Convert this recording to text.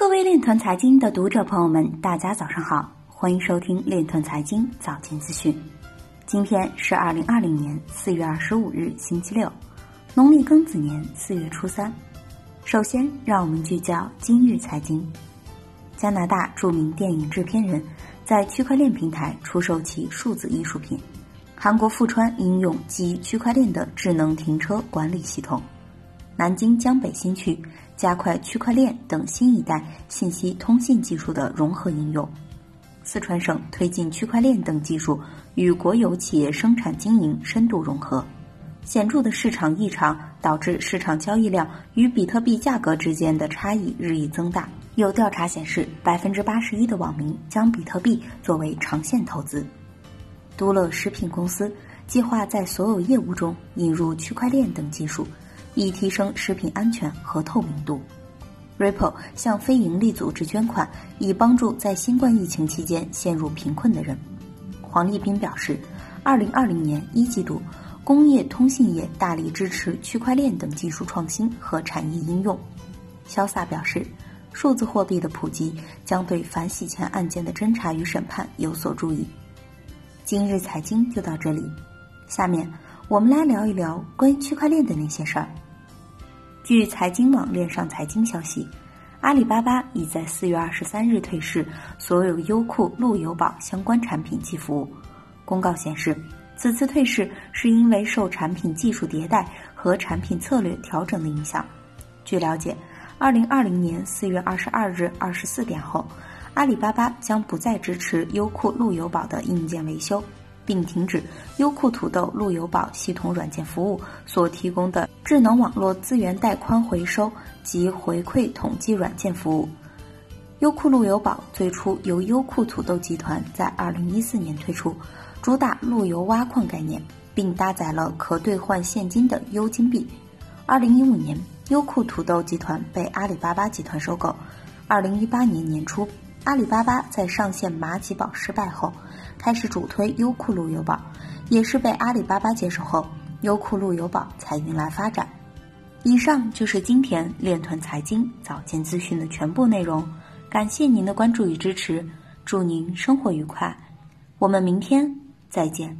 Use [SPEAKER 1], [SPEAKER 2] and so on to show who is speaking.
[SPEAKER 1] 各位链团财经的读者朋友们，大家早上好，欢迎收听链团财经早间资讯。今天是二零二零年四月二十五日，星期六，农历庚子年四月初三。首先，让我们聚焦今日财经。加拿大著名电影制片人在区块链平台出售其数字艺术品。韩国富川应用基于区块链的智能停车管理系统。南京江北新区加快区块链等新一代信息通信技术的融合应用。四川省推进区块链等技术与国有企业生产经营深度融合。显著的市场异常导致市场交易量与比特币价格之间的差异日益增大。有调查显示，百分之八十一的网民将比特币作为长线投资。都乐食品公司计划在所有业务中引入区块链等技术。以提升食品安全和透明度。Ripple 向非营利组织捐款，以帮助在新冠疫情期间陷入贫困的人。黄立斌表示，二零二零年一季度，工业通信业大力支持区块链等技术创新和产业应用。潇洒表示，数字货币的普及将对反洗钱案件的侦查与审判有所助益。今日财经就到这里，下面。我们来聊一聊关于区块链的那些事儿。据财经网链上财经消息，阿里巴巴已在四月二十三日退市所有优酷路由宝相关产品及服务。公告显示，此次退市是因为受产品技术迭代和产品策略调整的影响。据了解，二零二零年四月二十二日二十四点后，阿里巴巴将不再支持优酷路由宝的硬件维修。并停止优酷土豆路由宝系统软件服务所提供的智能网络资源带宽回收及回馈统计软件服务。优酷路由宝最初由优酷土豆集团在二零一四年推出，主打路由挖矿概念，并搭载了可兑换现金的优金币。二零一五年，优酷土豆集团被阿里巴巴集团收购。二零一八年年初。阿里巴巴在上线马吉宝失败后，开始主推优酷路由宝，也是被阿里巴巴接手后，优酷路由宝才迎来发展。以上就是今天链团财经早间资讯的全部内容，感谢您的关注与支持，祝您生活愉快，我们明天再见。